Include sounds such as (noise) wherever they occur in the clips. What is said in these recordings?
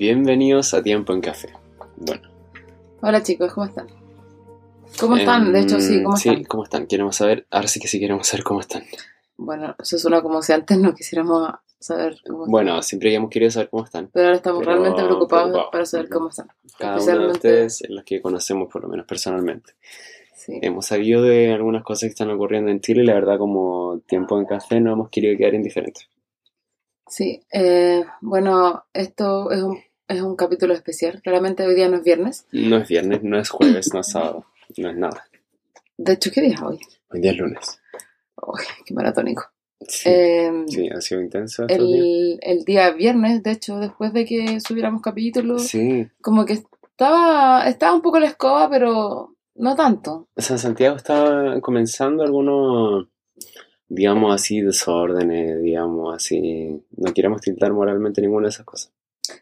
Bienvenidos a Tiempo en Café. Bueno. Hola chicos, ¿cómo están? ¿Cómo están? De hecho, sí, ¿cómo sí, están? ¿cómo están? Queremos saber, ahora sí que sí queremos saber cómo están. Bueno, eso suena como si antes no quisiéramos saber cómo están. Bueno, siempre hemos querido saber cómo están. Pero ahora estamos pero realmente preocupados para saber cómo están. Cada uno de ustedes, los que conocemos por lo menos personalmente. Sí. Hemos sabido de algunas cosas que están ocurriendo en Chile y la verdad como Tiempo en Café no hemos querido quedar indiferentes. Sí, eh, bueno, esto es un, es un capítulo especial. Claramente hoy día no es viernes. No es viernes, no es jueves, no es sábado, no es nada. De hecho, ¿qué día es hoy? Hoy día es lunes. Uy, qué maratónico. Sí, Eh, sí, ha sido intenso días. el, día viernes, de hecho, después de que subiéramos capítulos, Sí, como que estaba, estaba un poco la escoba, pero no tanto. O sea, Santiago estaba comenzando algunos, digamos así, desórdenes, digamos así. No queremos tiltar moralmente ninguna de esas cosas.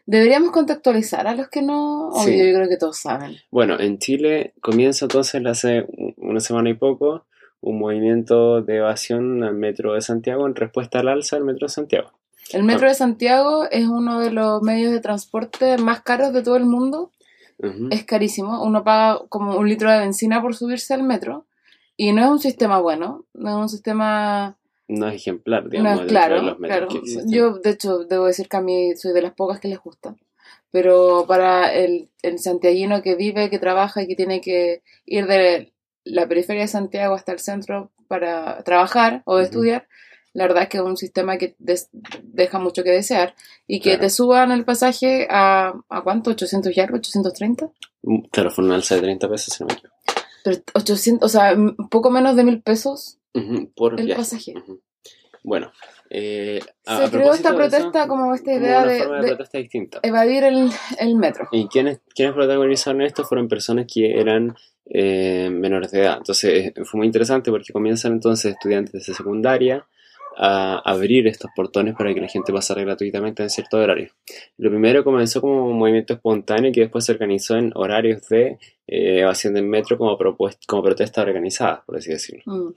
Deberíamos contextualizar a los que no. Sí. Yo creo que todos saben. Bueno, en Chile comienza entonces hace una semana y poco un movimiento de evasión al metro de Santiago en respuesta al alza del metro de Santiago. El metro de Santiago es uno de los medios de transporte más caros de todo el mundo. Es carísimo. Uno paga como un litro de benzina por subirse al metro. Y no es un sistema bueno. No es un sistema. No es ejemplar, No digamos, dentro claro. de los claro. que. Yo, de hecho, debo decir que a mí soy de las pocas que les gusta. Pero para el, el santiaguino que vive, que trabaja y que tiene que ir de la periferia de Santiago hasta el centro para trabajar o estudiar, la verdad es que es un sistema que deja mucho que desear. Y que Claro. te suban el pasaje a, ¿a cuánto? ¿800 y algo? ¿830? Claro, fue alza de 30 pesos, si no me equivoco. Pero 800, o sea, poco menos de mil pesos Por el viaje. pasaje. Bueno, eh, a- Se creó esta eso, protesta como esta como idea una de, evadir el, el metro. Y quienes, quienes protagonizaron esto fueron personas que eran eh, menores de edad. Entonces eh, fue muy interesante porque comienzan entonces estudiantes de secundaria a abrir estos portones para que la gente pasara gratuitamente en cierto horario. Lo primero comenzó como un movimiento espontáneo que después se organizó en horarios de eh, evasión del metro como, como protesta organizada, por así decirlo. Mm.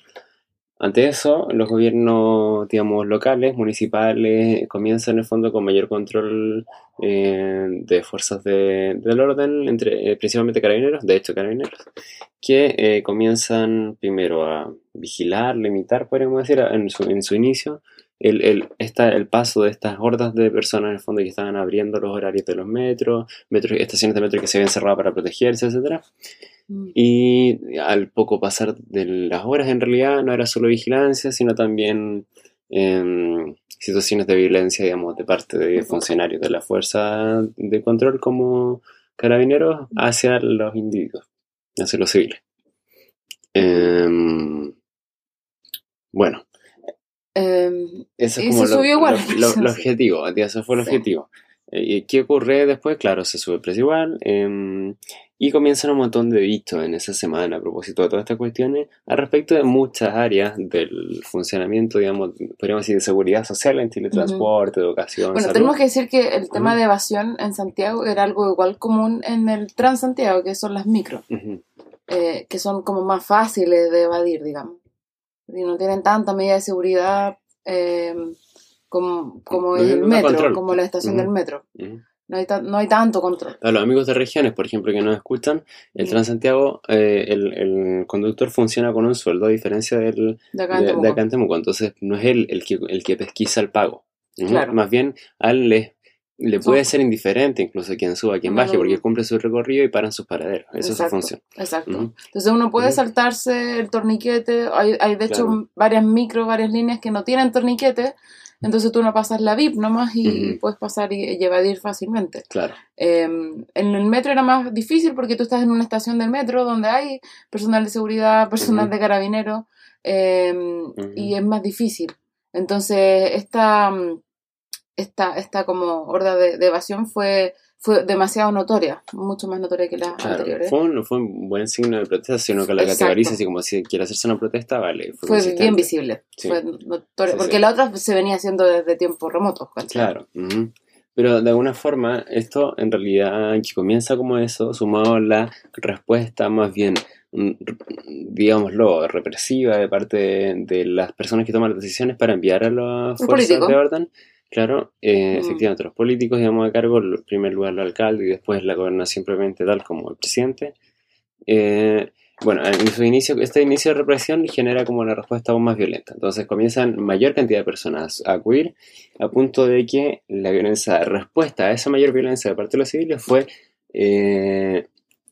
Ante eso, los gobiernos, digamos, locales, municipales, comienzan en el fondo con mayor control eh, de fuerzas de- del orden, entre, eh, principalmente carabineros, de hecho carabineros, que eh, comienzan primero a vigilar, limitar, podríamos decir, en su, en su inicio, el, el, esta, el paso de estas hordas de personas en el fondo que estaban abriendo los horarios de los metros, metros estaciones de metro que se habían cerrado para protegerse, etcétera. Mm. Y al poco pasar de las horas, en realidad no era solo vigilancia, sino también em, situaciones de violencia, digamos, de parte de funcionarios de la fuerza de control como carabineros hacia los individuos, hacia los civiles. Em, bueno, Em, eso es Y como se lo, subió igual, lo- lo- objetivo, eso fue el Sí. objetivo. Eh, ¿Y qué ocurre después? Claro, se sube el precio igual em, y comienzan un montón de dichos en esa semana a propósito de todas estas cuestiones al respecto de muchas áreas del funcionamiento, digamos, podríamos decir, de seguridad social en Chile, Ujú. transporte, educación, Bueno, salud. tenemos que decir que el tema Ujú. de evasión en Santiago era algo igual común en el Transantiago, que son las micros, Ujú, eh, que son como más fáciles de evadir, digamos. Y no tienen tanta medida de seguridad eh, como, como No el metro, control. como la estación del metro. No hay, no hay tanto control. A los amigos de regiones, por ejemplo, que nos escuchan, el Mm. Transantiago, eh, el, el conductor funciona con un sueldo, a diferencia del, De acá en de, Temuco. de acá en Temuco. Entonces, no es él el que, el que pesquisa el pago. Claro. Más bien, a él le, le puede ser indiferente incluso quien suba, quien baje, porque cumple su recorrido y para en sus paraderos. Esa es su Exacto, función. Exacto. Entonces uno puede saltarse el torniquete. Hay, hay de hecho Claro. varias micro, varias líneas que no tienen torniquete. Entonces tú no pasas la VIP nomás y Ujú. puedes pasar y, y evadir fácilmente. Claro. Eh, en el metro era más difícil porque tú estás en una estación del metro donde hay personal de seguridad, personal de carabinero eh, y es más difícil. Entonces esta, mm, esta, esta como horda de, de evasión fue, fue demasiado notoria, mucho más notoria que las Claro, anteriores. fue un, fue un buen signo de protesta, si uno que la Exacto. categoriza así como si quiere hacerse una protesta, vale. Fue, bien visible, Sí. fue notoria, Sí, porque sí. la otra se venía haciendo desde tiempos remotos. ¿cachai? Claro. Pero de alguna forma, esto en realidad que comienza como eso, sumado a la respuesta más bien, mm, digámoslo, represiva de parte de, de las personas que toman las decisiones para enviar a las fuerzas de orden, Claro, eh, Mm. efectivamente, los políticos, digamos, a cargo, en primer lugar el alcalde y después la gobernación propiamente tal como el presidente. Eh, bueno, en su inicio, este inicio de represión genera como una respuesta aún más violenta. Entonces comienzan mayor cantidad de personas a acudir a punto de que la violencia, la respuesta a esa mayor violencia de parte de los civiles fue eh,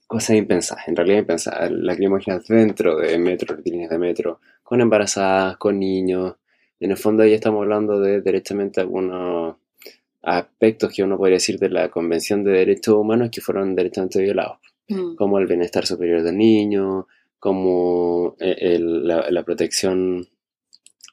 cosas impensadas, en realidad impensadas. Lacrimógenas dentro de metro, líneas de metro, con embarazadas, con niños. En el fondo ahí estamos hablando de directamente algunos aspectos que uno podría decir de la Convención de Derechos Humanos que fueron directamente violados Mm. como el bienestar superior del niño, como eh, el- la, la protección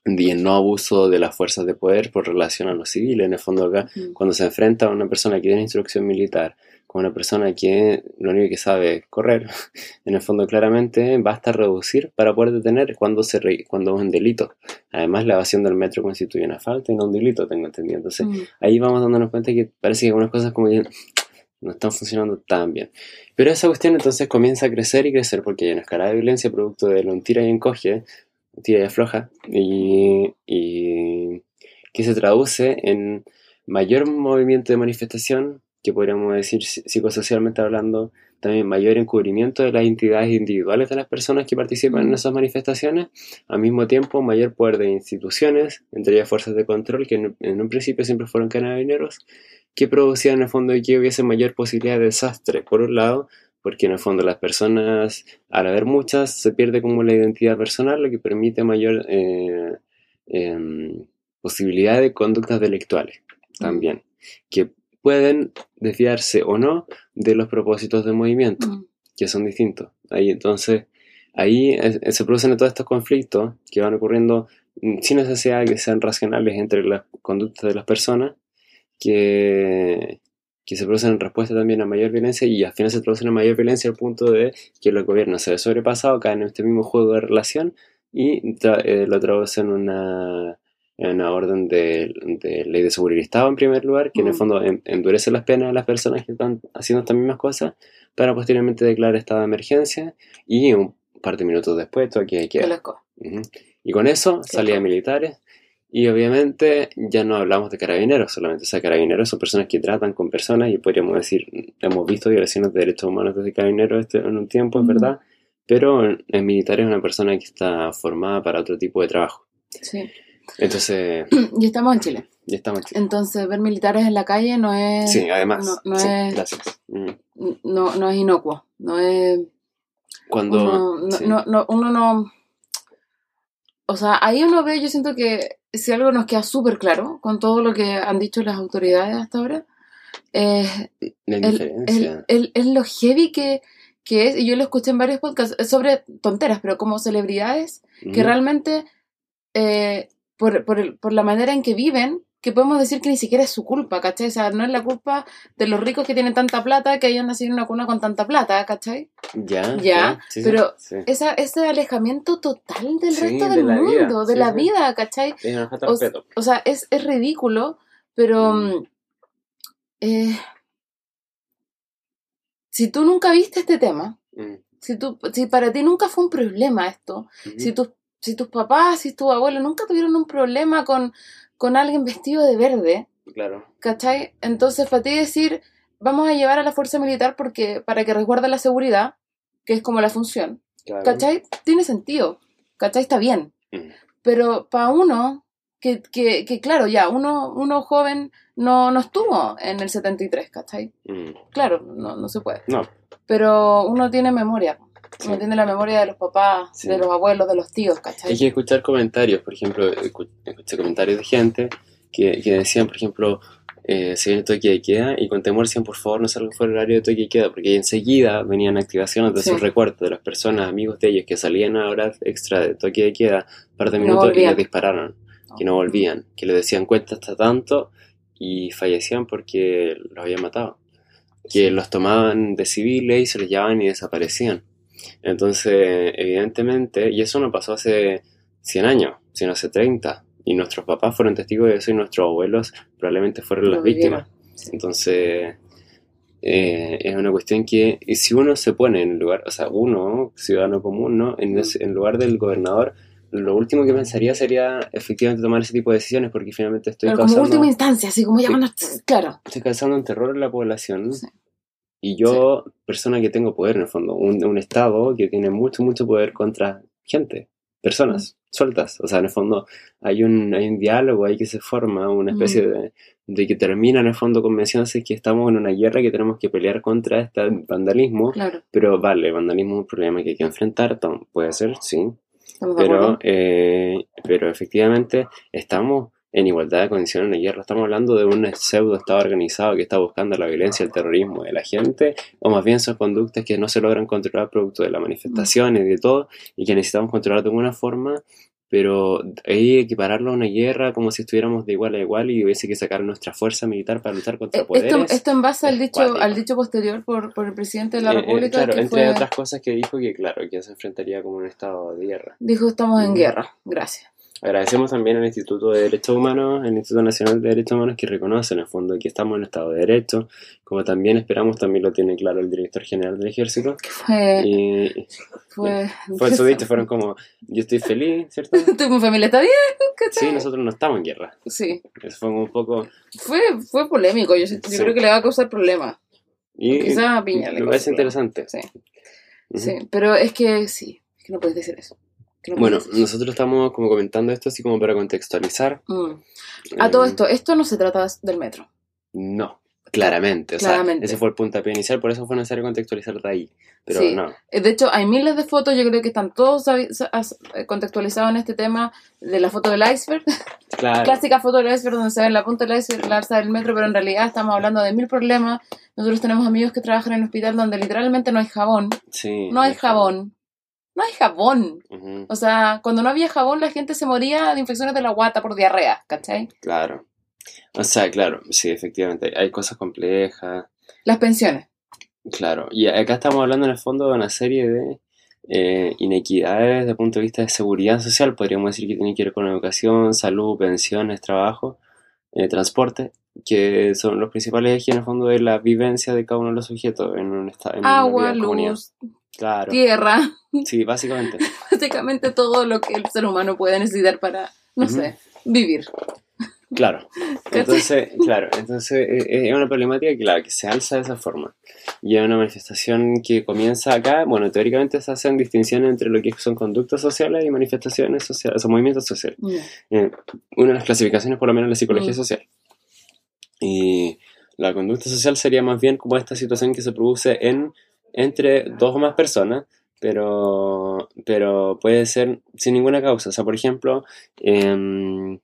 y el no abuso de las fuerzas de poder por relación a los civiles. En el fondo acá, Mm. cuando se enfrenta a una persona que tiene instrucción militar con una persona que lo único que sabe es correr, (laughs) en el fondo claramente basta reducir para poder detener cuando, se re- cuando es un delito. Además, la evasión del metro constituye una falta y no un delito, tengo entendido. Entonces, Mm. ahí vamos dándonos cuenta que parece que algunas cosas como que (tsk) no están funcionando tan bien. Pero esa cuestión entonces comienza a crecer y crecer porque hay una escalada de violencia producto de lo tira y encoge, tira y afloja, y, y que se traduce en mayor movimiento de manifestación, que podríamos decir psi- psicosocialmente hablando, también mayor encubrimiento de las entidades individuales de las personas que participan en Mm. esas manifestaciones, al mismo tiempo mayor poder de instituciones, entre ellas fuerzas de control, que en, un principio siempre fueron carabineros, que producían en el fondo que hubiese mayor posibilidad de desastre, por un lado, porque en el fondo las personas, al haber muchas, se pierde como la identidad personal, lo que permite mayor eh, em, posibilidad de conductas delictuales también, que pueden desviarse o no de los propósitos del movimiento Mm. que son distintos. Ahí entonces, ahí es- se producen todos estos conflictos que van ocurriendo mm, sin necesidad de que sean racionales entre las conductas de las personas, que, que se producen en respuesta también a mayor violencia y al final se producen a mayor violencia al punto de que los gobiernos se ven sobrepasados, caen en este mismo juego de relación y tra- eh, lo traducen en una, en una orden de, de ley de seguridad Estado en primer lugar, que en el Mm. fondo en- endurece las penas a las personas que están haciendo estas mismas cosas para posteriormente declarar estado de emergencia y un par de minutos después toque de Qué queda. loco. Ujú. Y con eso salían militares y obviamente ya no hablamos de carabineros solamente, o sea, carabineros son personas que tratan con personas y podríamos decir, hemos visto violaciones de derechos humanos desde carabineros este- en un tiempo, es Ujú. verdad, pero el militar es una persona que está formada para otro tipo de trabajo. Sí. Entonces, (clears throat) Y estamos en Chile. ya estamos. Entonces, ver militares en la calle no es, Sí, además, no- no sí, es- gracias. Mm. no, no es inocuo. No es. Cuando... Uno no, sí. no, no- uno no. O sea, ahí uno ve, yo siento que si algo nos queda súper claro con todo lo que han dicho las autoridades hasta ahora, es La indiferencia. el- lo heavy que, que es, y yo lo escuché en varios podcasts, sobre tonteras, pero como celebridades que realmente, eh, por, por, el- por la manera en que viven, que podemos decir que ni siquiera es su culpa, ¿cachai? O sea, no es la culpa de los ricos que tienen tanta plata que hayan nacido en una cuna con tanta plata, ¿cachai? Ya, Ya, sí, sí, pero sí. Esa, ese alejamiento total del Sí, resto de del vida, mundo, de sí, la vida, ¿cachai? De O, o sea, es, es ridículo, pero Mm. mm, eh, si tú nunca viste este tema, Mm. si, tú, si para ti nunca fue un problema esto, Ujú. si, tus, si tus papás, si tus abuelos nunca tuvieron un problema con, con alguien vestido de verde, Claro. ¿cachai? Entonces, para ti decir, vamos a llevar a la fuerza militar porque, para que resguarde la seguridad, que es como la función, claro. ¿cachai? Tiene sentido, ¿cachai? Está bien. Mm. Pero para uno, que, que, que claro, ya, uno, uno joven no, no estuvo en el 73, ¿cachai? Mm. Claro, no, no se puede. No, Pero uno tiene memoria. Sí. Uno tiene la memoria de los papás, Sí. de los abuelos, de los tíos, ¿cachai? Hay que escuchar comentarios, por ejemplo, escu- escuché comentarios de gente que, que decían, por ejemplo, eh, se viene toque de queda y con temor decían, por favor, no salgan fuera del horario de toque de queda, porque enseguida venían activaciones de Sí. sus recuerdos de las personas, amigos de ellos, que salían a horas extra de toque de queda, par de No minutos y volvían. les dispararon, que no volvían, que les decían cuenta hasta tanto y fallecían porque los habían matado, que los tomaban de civiles y se los llevaban y desaparecían. Entonces, evidentemente, y eso no pasó hace 100 años, sino hace 30. Y nuestros papás fueron testigos de eso y nuestros abuelos probablemente fueron las víctimas. Entonces, eh, es una cuestión que y si uno se pone en lugar, o sea, uno, ciudadano común, ¿no? En, ese- en lugar del gobernador, lo último que pensaría sería efectivamente tomar ese tipo de decisiones porque finalmente estoy Pero como causando, última instancia, así como llamando. Claro. estoy causando un terror en la población. Sí. Y yo, persona que tengo poder en el fondo, un, un Estado que tiene mucho, mucho poder contra gente, personas sueltas. O sea, en el fondo hay un, hay un diálogo ahí que se forma, una especie Mm. de, de que termina en el fondo convenciéndose que estamos en una guerra que tenemos que pelear contra este vandalismo. Claro. Pero vale, vandalismo es un problema que hay que enfrentar, puede ser, sí, pero, eh, pero efectivamente estamos en igualdad de condiciones en la guerra. Estamos hablando de un pseudo Estado organizado que está buscando la violencia, el terrorismo de la gente, o más bien son conductas que no se logran controlar producto de las manifestaciones y de todo, y que necesitamos controlar de alguna forma, pero ahí equipararlo a una guerra como si estuviéramos de igual a igual y hubiese que sacar nuestra fuerza militar para luchar contra Eh, poderes. Esto, en base al dicho, cuático. al dicho posterior por, por el presidente de la Eh, eh, República claro, que entre fue, otras cosas que dijo que, claro, que se enfrentaría como un estado de guerra. dijo estamos en Mm. guerra. Gracias. Agradecemos también al Instituto de Derechos Humanos, el Instituto Nacional de Derechos Humanos, que reconoce en el fondo que estamos en estado de derecho, como también esperamos, también lo tiene claro el director general del ejército. Que fue, Y fue, fue su dicho, fueron como, yo estoy feliz, ¿cierto? (laughs) Tu- mi familia está bien, ¿cachai? Sí, nosotros no estamos en guerra. Sí. Eso fue un poco... Fue, fue polémico. Yo, yo Sí. creo que le va a causar problemas. Y, Quizás a Piña le me parece interesante. Sí, Ujú. sí. Pero es que sí, es que no puedes decir eso. Bueno, nosotros estamos como comentando esto así como para contextualizar. Mm. A todo Eh, esto, esto no se trata del metro. No, claramente. O sea, Claramente. ese fue el puntapié inicial, por eso fue necesario contextualizar de ahí. Pero Sí. no. Eh, De hecho, hay miles de fotos, yo creo que están todos eh, contextualizados en este tema de la foto del iceberg. (laughs) Claro. Clásica foto del iceberg donde se ve en la punta del iceberg la alza del metro, pero en realidad estamos hablando de mil problemas. Nosotros tenemos amigos que trabajan en un hospital donde literalmente no hay jabón. Sí. No hay jabón. No hay jabón. O sea, cuando no había jabón la gente se moría de infecciones de la guata por diarrea, ¿cachai? Claro. O sea, claro, sí, efectivamente. Hay cosas complejas. Las pensiones. Claro. Y acá estamos hablando en el fondo de una serie de eh, inequidades desde el punto de vista de seguridad social. Podríamos decir que tiene que ver con educación, salud, pensiones, trabajo, eh, transporte, que son los principales ejes en el fondo de la vivencia de cada uno de los sujetos en un estado. Agua, comunidad. Claro. tierra. Sí, básicamente. (laughs) Básicamente todo lo que el ser humano puede necesitar para, no sé, vivir. Claro. (laughs) Entonces, claro, entonces eh, es una problemática que, claro, que se alza de esa forma. Y es una manifestación que comienza acá, bueno, teóricamente se hacen distinciones entre lo que son conductas sociales y manifestaciones sociales, o movimientos sociales. Eh, una de las clasificaciones, por lo menos, en la psicología Mm. social. Y la conducta social sería más bien como esta situación que se produce en entre dos o más personas, pero, pero puede ser sin ninguna causa. O sea, por ejemplo, em,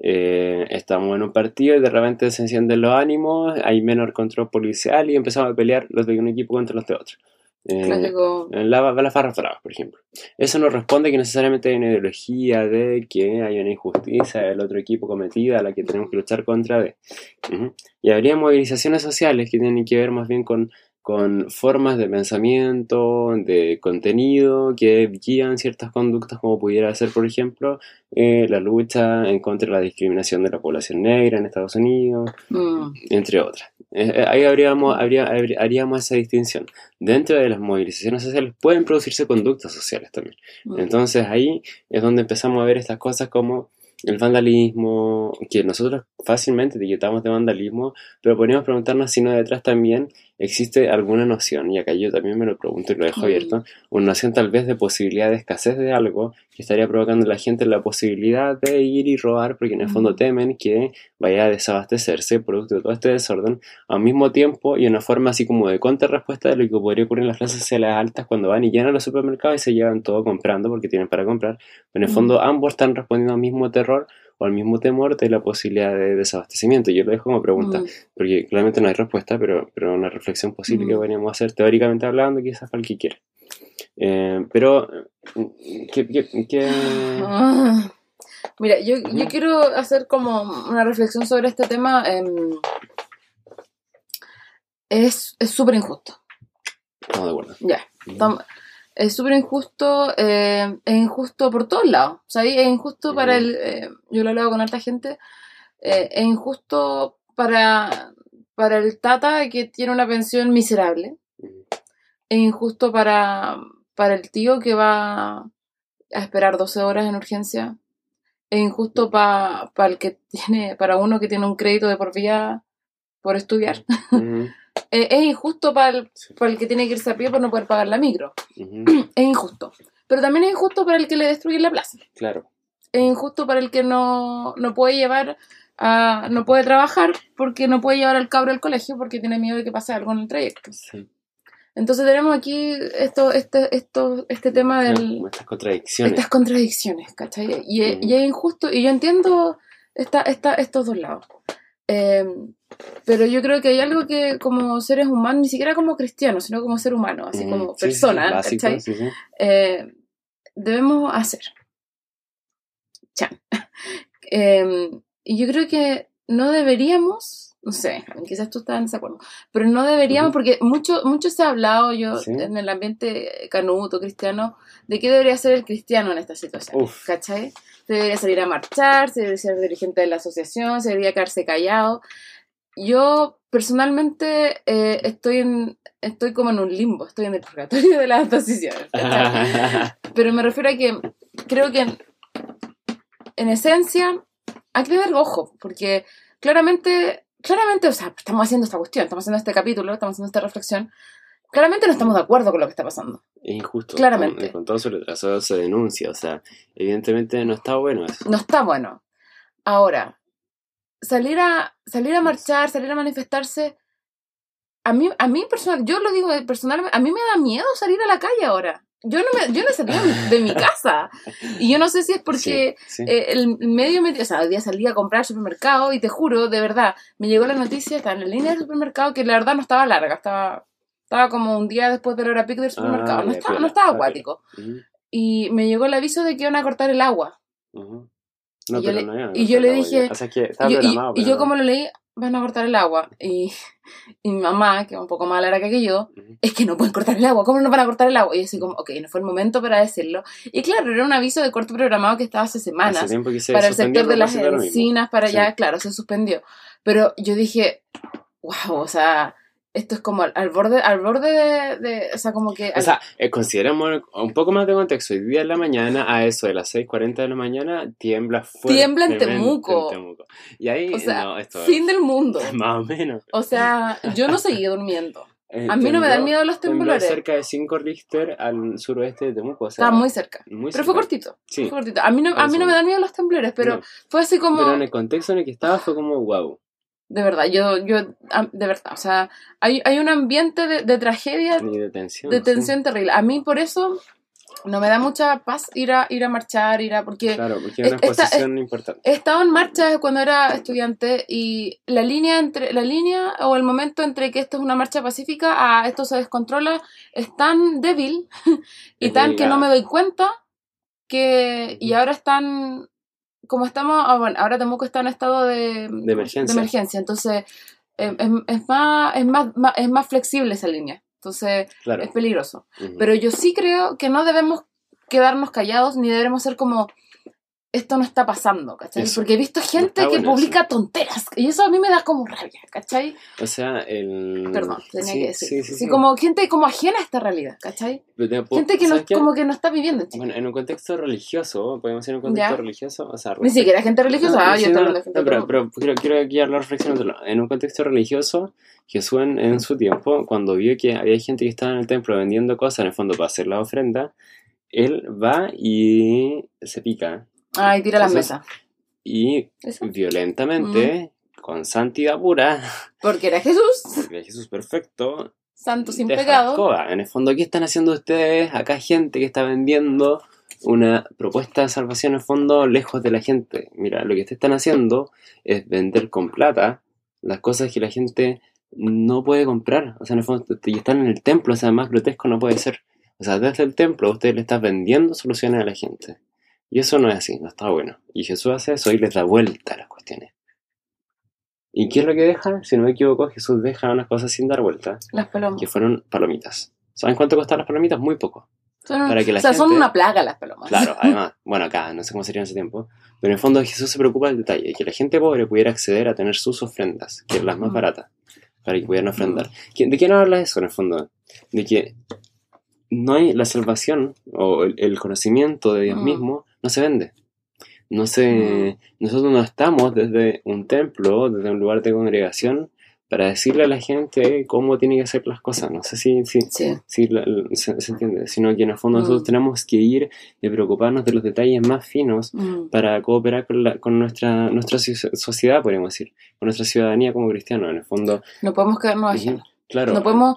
eh, estamos en un partido y de repente se encienden los ánimos, hay menor control policial y empezamos a pelear los de un equipo contra los de otro. Eh, Clásico. la, las farras bravas, por ejemplo. Eso no responde que necesariamente hay una ideología de que hay una injusticia del otro equipo cometida a la que tenemos que luchar contra de. Y habría movilizaciones sociales que tienen que ver más bien con, con formas de pensamiento, de contenido, que guían ciertas conductas como pudiera ser, por ejemplo, eh, la lucha en contra de la discriminación de la población negra en Estados Unidos, Mm. entre otras. Eh, eh, ahí habríamos, habría, habrí- haríamos esa distinción. Dentro de las movilizaciones sociales pueden producirse conductas sociales también. Mm. Entonces ahí es donde empezamos a ver estas cosas como el vandalismo, que nosotros fácilmente etiquetamos de vandalismo, pero podríamos preguntarnos si no detrás también existe alguna noción, y acá yo también me lo pregunto y lo dejo abierto, una noción tal vez de posibilidad de escasez de algo que estaría provocando a la gente la posibilidad de ir y robar, porque en el fondo temen que vaya a desabastecerse producto de todo este desorden, al mismo tiempo y una forma así como de contrarrespuesta de lo que podría ocurrir en las clases sociales altas cuando van y llenan los supermercados y se llevan todo comprando porque tienen para comprar. Pero en el fondo ambos están respondiendo al mismo terror o al mismo temor de la posibilidad de desabastecimiento. Yo lo dejo como pregunta, Mm. porque claramente no hay respuesta, pero, pero una reflexión posible que Mm. podríamos hacer teóricamente hablando, quizás para el que quiera. Eh, pero, ¿qué, qué, qué- Ah. Mira, yo, yo quiero hacer como una reflexión sobre este tema. em, es es súper injusto. Estamos de acuerdo. Ya. Es súper injusto, eh, es injusto por todos lados. O sea, es injusto para el. eh, yo lo he hablado con harta gente. eh, es injusto para, para el Tata que tiene una pensión miserable. Es injusto para, para el tío que va a esperar 12 horas en urgencia. Es injusto para el que tiene, para uno que tiene un crédito de por vida por estudiar. Eh, es injusto para el, Sí. para el que tiene que irse a pie por no poder pagar la micro. ujú, (clears throat) Es injusto. Pero también es injusto para el que le destruye la plaza. Claro. Es injusto para el que no, no puede llevar a, no puede trabajar porque no puede llevar al cabro al colegio porque tiene miedo de que pase algo en el trayecto. Sí. Entonces tenemos aquí esto, este, esto, este tema del, estas contradicciones. estas contradicciones, ¿cachai? Y, es- Ujú. y es injusto, y yo entiendo esta, esta, estos dos lados. Eh, pero yo creo que hay algo que como seres humanos, ni siquiera como cristianos, sino como ser humano, así Ujú, como sí, sí, persona, básico, ¿cachai? sí, sí. Eh, debemos hacer. Chan. (laughs) Eh, y yo creo que no deberíamos, no sé, quizás tú estás en desacuerdo, pero no deberíamos, porque mucho, mucho se ha hablado yo Sí. en el ambiente canuto, cristiano, de qué debería ser el cristiano en esta situación. Uf. ¿Cachai? Se debería salir a marchar, se debería ser dirigente de la asociación, se debería quedarse callado. Yo personalmente eh, estoy en estoy como en un limbo, estoy en el purgatorio de las decisiones. (laughs) Pero me refiero a que creo que en, en esencia hay que tener ojo, porque claramente, claramente, o sea, estamos haciendo esta cuestión, estamos haciendo este capítulo, estamos haciendo esta reflexión, claramente no estamos de acuerdo con lo que está pasando. es injusto. Claramente. Con, con todo su retraso se denuncia. O sea, evidentemente no está bueno eso. No está bueno. Ahora, salir a, salir a marchar, salir a manifestarse, a mí, a mí personal, yo lo digo personalmente, a mí me da miedo salir a la calle ahora. Yo no, me, yo no salido de mi casa. Y yo no sé si es (laughs) porque Sí, sí. eh, el medio me... O sea, hoy día salí a comprar al supermercado y te juro, de verdad, me llegó la noticia, estaba en la línea del supermercado, que la verdad no estaba larga, estaba, estaba como un día después de la hora pico del supermercado, Ah, no, estaba, no estaba acuático. Y me llegó el aviso de que iban a cortar el agua. ujú. No, Y yo pero le- no y yo le dije-. O sea, que estaba Y yo, y- yo no. como lo leí, van a cortar el agua. Y, y mi mamá, que es un poco más larga que yo, Ujú. es que no pueden cortar el agua, ¿cómo no van a cortar el agua? Y yo así como, ok, no fue el momento para decirlo. Y claro, era un aviso de corte programado que estaba hace Hace semanas que se para el sector de las encinas, para Sí. allá, claro, se suspendió. Pero yo dije, wow, o sea, esto es como al, al borde, al borde de, de- o sea, como que... O sea, eh, consideramos un poco más de contexto. Hoy día en la mañana, a eso de las 6.40 de la mañana, tiembla fuerte. Tiembla en Temuco. Y ahí, o sea, no, esto fin del mundo. (laughs) más o menos. O sea, yo no seguí durmiendo. Eh, A mí no me dan miedo los temblores. cerca de 5 Richter al suroeste de Temuco. O sea, Estaba muy cerca. muy Pero fue cerca. cortito. Sí. Fue cortito. A mí no, a mí no me dan miedo los temblores, pero No, fue así como... pero en el contexto en el que estaba fue como wow. De verdad, yo, yo, de verdad, o sea, hay, hay un ambiente de, de tragedia, Y de tensión. de sí. tensión terrible. A mí por eso no me da mucha paz ir a, ir a marchar, ir a... Porque Claro, porque es una Esta- exposición importante. he estado en marcha cuando era estudiante y la línea entre la línea o el momento entre que esto es una marcha pacífica a esto se descontrola es tan débil (laughs) y Es tan que no me doy cuenta que y ahora están como estamos ah, bueno ahora Temuco está en estado de, De emergencia. de emergencia entonces eh, es, es más es más, más- es más flexible esa línea entonces Claro. es peligroso pero yo sí creo que no debemos quedarnos callados ni debemos ser como esto no está pasando, ¿cachai? Eso. Porque he visto gente que bueno publica tonteras y eso a mí me da como rabia, ¿cachai? O sea, el. Perdón, tenía Sí, que decir. Sí, sí, sí. como gente como ajena a esta realidad, ¿cachai? Gente que no, como que no está viviendo en Chile. Bueno, en un contexto religioso, podemos decir en un contexto Ya. religioso, o sea, Ni siquiera gente religiosa, No, ah, yo no, estoy hablando de gente pero, pero quiero, quiero guiar la reflexión a otro lado. En un contexto religioso, Jesús en, en su tiempo, cuando vio que había gente que estaba en el templo vendiendo cosas, en el fondo para hacer la ofrenda, él va y se pica. Ay, tira las Entonces, mesas. Y Eso. violentamente, con santidad pura, Porque era Jesús, porque Jesús perfecto, santo sin pecado. escoba. En el fondo, ¿qué están haciendo ustedes? Acá hay gente que está vendiendo una propuesta de salvación en el fondo lejos de la gente. Mira, lo que ustedes están haciendo es vender con plata las cosas que la gente no puede comprar. O sea, en el fondo, y están en el templo, o sea, más grotesco no puede ser. O sea, desde el templo usted le está vendiendo soluciones a la gente. Y eso no es así, no está bueno. Y Jesús hace eso y les da vuelta a las cuestiones. ¿Y qué es lo que deja? Si no me equivoco, Jesús deja unas cosas sin dar vuelta Las palomas. que fueron palomitas. ¿Saben cuánto costaron las palomitas? Muy poco. Son, para que la o sea, son gente- una plaga las palomas. Claro, (laughs) además, bueno, acá no sé cómo sería en ese tiempo, pero en el fondo Jesús se preocupa del detalle, que la gente pobre pudiera acceder a tener sus ofrendas, que eran las más baratas, para que pudieran ofrendar. ¿Qui- ¿De quién habla eso en el fondo? De que no hay la salvación o el, el conocimiento de Dios mismo no se vende. No se, nosotros no estamos desde un templo, desde un lugar de congregación, para decirle a la gente cómo tiene que hacer las cosas. No sé si, si, Sí. si la- se, se entiende, sino que en el fondo nosotros Mm. tenemos que ir y preocuparnos de los detalles más finos Mm. para cooperar con, la- con nuestra, nuestra so- sociedad, podríamos decir, con nuestra ciudadanía como cristianos. En el fondo, No podemos quedarnos ajenos. Claro. No podemos.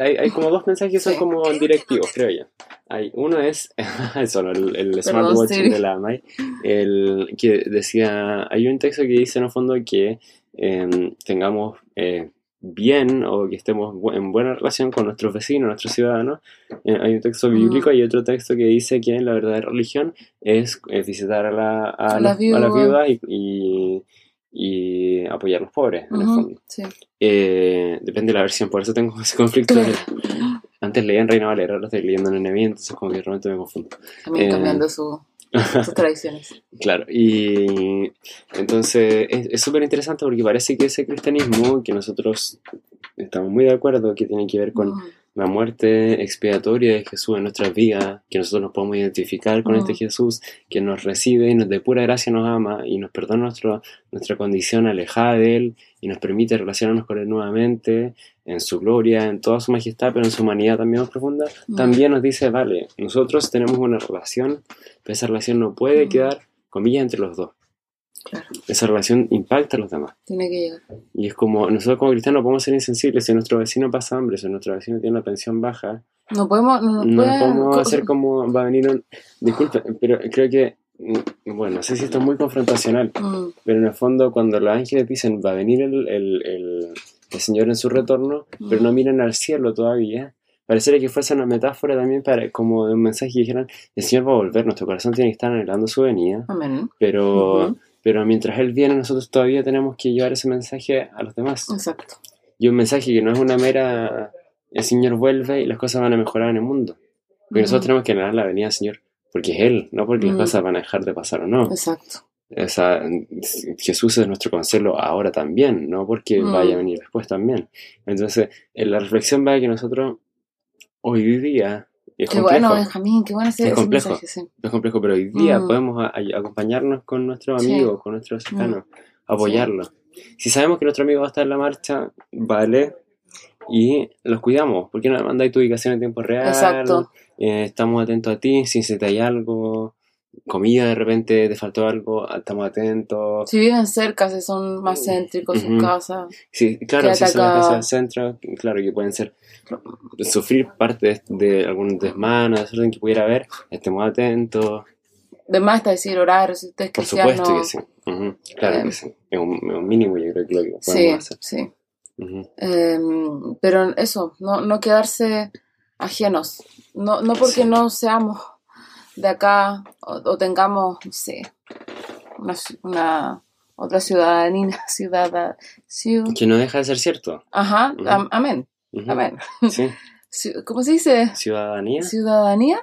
Hay, hay como dos mensajes que son Sí. como directivos, creo yo. Hay, uno es, (laughs) eso, el, el smartwatch de la Mai, el que decía, hay un texto que dice en el fondo que em, tengamos eh, bien o que estemos bu- en buena relación con nuestros vecinos, nuestros ciudadanos. Eh, hay un texto Mm. bíblico y otro texto que dice que la verdadera religión es visitar a, la, a, A los- las a las viudas. viudas y, y, y apoyar a los pobres, en el fondo. Sí. Eh, depende de la versión, por eso tengo (laughs) ese conflicto. de- antes leía en Reina Valera, ahora estoy leyendo en Enemy, entonces como que realmente me confundo. También Eh, cambiando su- sus (laughs) tradiciones. Claro, y entonces es súper interesante porque parece que ese cristianismo que nosotros estamos muy de acuerdo que tiene que ver con. La muerte expiatoria de Jesús en nuestras vidas, que nosotros nos podemos identificar con Mm. este Jesús que nos recibe y nos de pura gracia nos ama y nos perdona nuestro, nuestra condición alejada de Él y nos permite relacionarnos con Él nuevamente en su gloria, en toda su majestad, pero en su humanidad también más profunda, Mm. también nos dice, vale, nosotros tenemos una relación, pero esa relación no puede Mm. quedar, comillas, entre los dos. Claro. Esa relación impacta a los demás. Tiene que llegar. Y es como, nosotros como cristianos podemos ser insensibles. Si nuestro vecino pasa hambre, si nuestro vecino tiene una pensión baja, No podemos. No, no puede- podemos hacer como va a venir un... Disculpe, pero creo que, mm, bueno, no sé si esto es muy confrontacional, Mm, pero en el fondo cuando los ángeles dicen va a venir el, el, el, el Señor en su retorno, pero no miran al cielo todavía, pareciera que fuese una metáfora también para como de un mensaje que dijeran, el Señor va a volver, nuestro corazón tiene que estar anhelando su venida, Amén. pero. Pero mientras Él viene, nosotros todavía tenemos que llevar ese mensaje a los demás. Exacto. Y un mensaje que no es una mera, el Señor vuelve y las cosas van a mejorar en el mundo. Porque nosotros Ujú. tenemos que anhelar la venida del Señor, porque es Él, no porque las Mm. cosas van a dejar de pasar o no. Exacto. O sea, Jesús es nuestro consuelo ahora también, no porque Mm. vaya a venir después también. Entonces, en la reflexión va que nosotros hoy día, y es Qué complejo, bueno, Benjamín, qué bueno ese, Es ese complejo. mensaje, sí. es complejo, pero hoy día Mm. podemos a- a- acompañarnos con nuestros Sí. Mm. amigos, con nuestros cercanos, apoyarlos. Si sabemos que nuestro amigo va a estar en la marcha, vale, y los cuidamos, porque nos mandáis tu ubicación en tiempo real, Exacto. eh, estamos atentos a ti, si se te hay algo, comida de repente te faltó algo, estamos atentos. Si viven cerca, si son más céntricos sus Ujú. casas. Sí, claro, si son las casas centro, claro que pueden ser sufrir parte de, de algún desmano, desorden que pudiera haber, estemos atentos, De más está decir horario, si usted es por cristiano. supuesto que sí, Ujú, claro Eh, que sí, es un, es un mínimo yo creo que lo que podemos Sí, hacer. sí. Ujú. Em, pero eso, no, no quedarse ajenos. No, no porque Sí. no seamos de acá o, o tengamos, no sé, una, una otra ciudadanía, (laughs) ciudad, ciu- Que no deja de ser cierto. Ajá, Ujú. am- amén, amén. Sí, (laughs) ¿Cómo se dice? ciudadanía. Ciudadanía.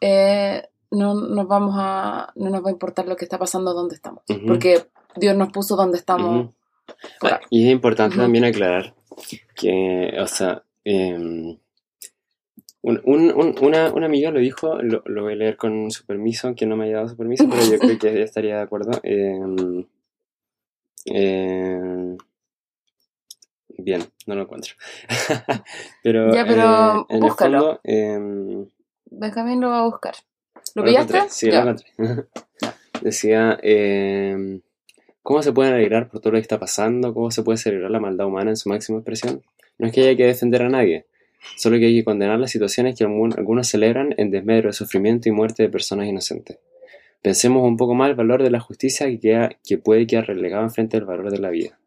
Eh, no nos vamos a, no nos va a importar lo que está pasando donde estamos, porque Dios nos puso donde estamos. Ah, Y es importante también aclarar que, o sea, em, un, un, un- una, una amiga lo dijo, lo, lo voy a leer con su permiso, que no me haya dado su permiso, pero yo creo que ella estaría de acuerdo. em, em, bien, no lo encuentro. (laughs) pero, Ya, pero eh, búscalo. fondo, Benjamín lo va a buscar. ¿Lo Lo pillaste? encontré, Sí, Ya. lo encontré. (laughs) Decía, eh, ¿cómo se puede alegrar por todo lo que está pasando? ¿Cómo se puede celebrar la maldad humana en su máxima expresión? No es que haya que defender a nadie, solo que hay que condenar las situaciones que algunos celebran en desmedro de sufrimiento y muerte de personas inocentes. Pensemos un poco más el valor de la justicia que, queda- que puede quedar relegado enfrente del valor de la vida.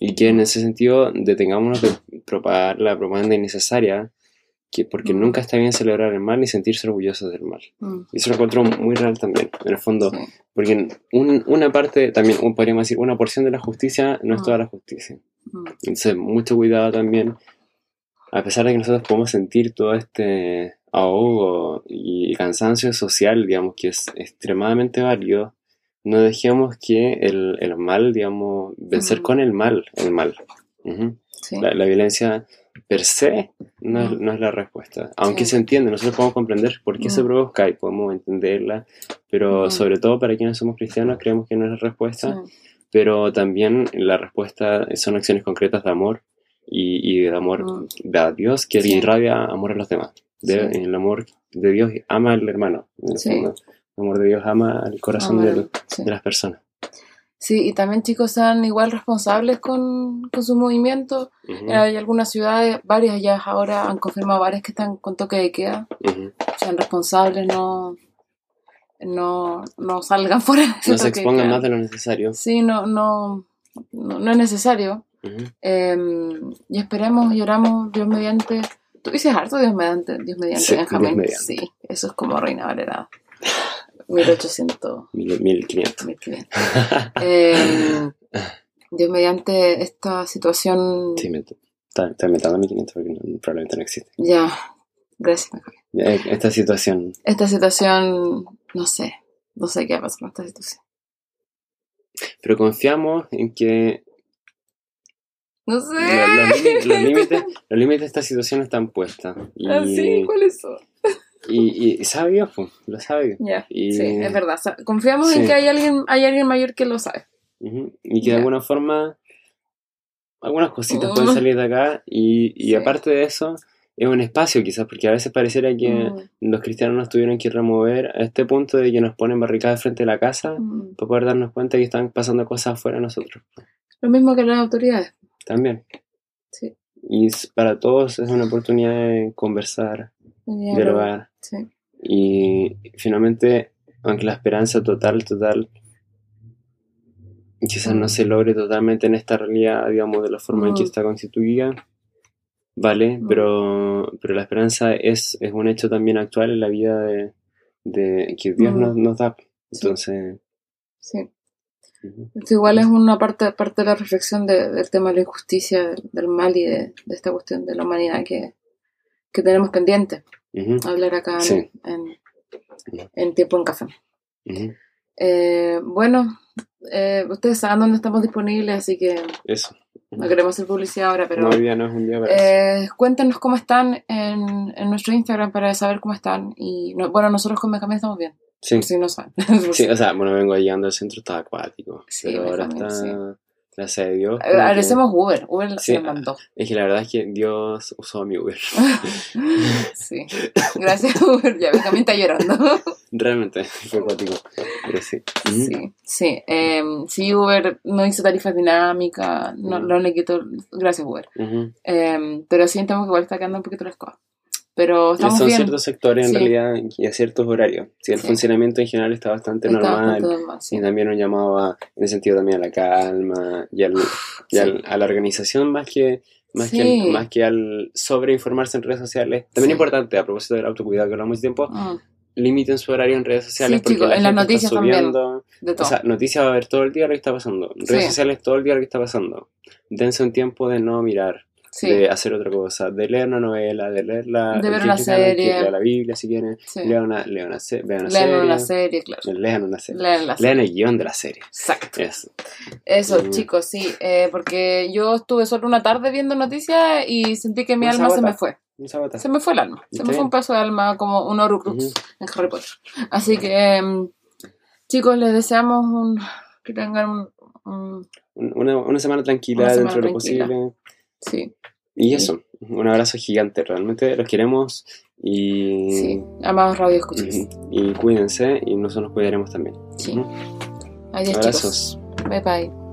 Y que en ese sentido detengámonos de propagar la propaganda innecesaria, que porque Mm. nunca está bien celebrar el mal ni sentirse orgullosos del mal. Mm, Y eso lo encuentro muy real también, en el fondo, sí. porque un- una parte, también un- podríamos decir, una porción de la justicia no es Ah. toda la justicia. Mm, Entonces, mucho cuidado también, a pesar de que nosotros podemos sentir todo este ahogo y cansancio social, digamos, que es extremadamente válido, no dejemos que el, el mal, digamos, vencer con el mal, el mal. Sí. La, la violencia per se no, es, no es la respuesta. Aunque Sí. se entiende, nosotros podemos comprender por qué se provoca y podemos entenderla, pero sobre todo para quienes somos cristianos creemos que no es la respuesta, pero también la respuesta son acciones concretas de amor y, y de amor de Dios que Sí. irradia amor a los demás. De- Sí. El amor de Dios ama al hermano. el Sí. fondo. El amor de Dios ama al corazón del- de las personas. Sí, y también chicos sean igual responsables con, con su movimiento. Ujú, Hay algunas ciudades, varias ya ahora han confirmado varias que están con toque de queda. ujú. Sean responsables, no, no, no salgan (laughs) fuera de No se expongan más de lo necesario. Sí, no, no, no, no es necesario. Ujú. Eh, y esperemos y oramos, Dios mediante. Tú dices harto Dios mediante, Dios mediante, Sí, Benjamín. Dios mediante. Sí, eso es como Reina Valera. 1800, Mil- 1500. 1500. Eh, Dios mediante esta situación. Sí, me, está, inventando 1500 porque no- probablemente no existe. Ya, gracias, Benjamín. Eh, Esta situación. Esta situación, no sé, no sé qué va a pasar con esta situación. Pero confiamos en que No sé. lo- los, (laughs) límites, los límites de esta situación están puestos. Y, Ah, sí, ¿cuáles son? y, y sabe Dios, pues, lo sabe Dios. Ya, Y- sí, es verdad. Confiamos en que hay alguien, hay alguien mayor que lo sabe. Ujú. Y que de alguna forma algunas cositas pueden salir de acá y, y Sí. aparte de eso es un espacio quizás porque a veces pareciera que Mm, los cristianos nos tuvieron que remover a este punto de que nos ponen barricadas frente a la casa mm. para poder darnos cuenta que están pasando cosas afuera de nosotros Lo mismo que las autoridades. También Sí. y para todos es una oportunidad de conversar, dialogar Sí. y finalmente aunque la esperanza total, total quizás no Mm. se logre totalmente en esta realidad, digamos, de la forma en que está constituida, vale, Mm. pero, pero la esperanza es, es un hecho también actual en la vida de, de que Dios Mm. nos, nos da. Entonces, Sí. Esto igual es una parte, parte de la reflexión de- del tema de la injusticia, del, del mal y de, de esta cuestión de la humanidad que, que tenemos pendiente. Hablar acá en- Sí. en, en tiempo en café. Eh, bueno, eh, ustedes saben dónde estamos disponibles, así que eso. no queremos hacer publicidad ahora, pero no, hoy día no es un día para eso. eh, cuéntenos cómo están en, en nuestro Instagram para saber cómo están. Y no- bueno, nosotros con Benjamín estamos bien, Sí, si no saben. sí, o sea, bueno, vengo llegando al centro, estaba acuático, Sí, pero ahora está, gracias a Dios. Como que- Agradecemos Uber, Uber Sí, se nos mandó. Es que la verdad es que Dios usó a mi Uber. (laughs) Sí, gracias Uber, ya Benjamín está llorando. (laughs) Realmente, fue acuático. Pero sí. Sí, sí, eh, sí, Uber no hizo tarifas dinámicas, no, Mm. no le quitó, gracias Uber. Ujú. Eh, pero sientamos que igual está quedando un poquito la escoba. Pero estamos Son bien. ciertos sectores en Sí. realidad y a ciertos horarios. Sí, el Sí. funcionamiento en general está bastante Está normal. bastante normal. Y también un llamado a, en el sentido también a la calma y, al, y al- a la organización más que más, que Sí. al, más que al sobreinformarse en redes sociales. También Sí. importante, a propósito del autocuidado que hablamos mucho tiempo, Mm, limiten su horario en redes sociales Sí, porque la en las noticias subiendo. de todo. O sea, noticias va a haber todo el día lo que está pasando. Redes sociales todo el día lo que está pasando. Dense un tiempo de no mirar, sí, de hacer otra cosa, de leer una novela, de leer la, De ver una serie. lea la Biblia si quieren, sí. lean una, lean una, se- vean una Lean serie, una serie, claro. lean una serie, Lean la serie. lean el guion de la serie. Exacto. Eso. Eso, Mm. chicos, sí. eh, porque yo estuve solo una tarde viendo noticias y sentí que mi alma se me fue. Se me fue el alma. Se me fue un paso de alma como un Horcrux Ujú. en Harry Potter. Así que, em, chicos, les deseamos un, que tengan un, un- Un- Una, una semana tranquila Una semana dentro de lo posible. Sí, Y eso, un abrazo gigante. Realmente los queremos y, sí. Amados radio escuchas. Y cuídense y nosotros nos cuidaremos también. Sí. Adiós, chicos. Abrazos. Bye bye.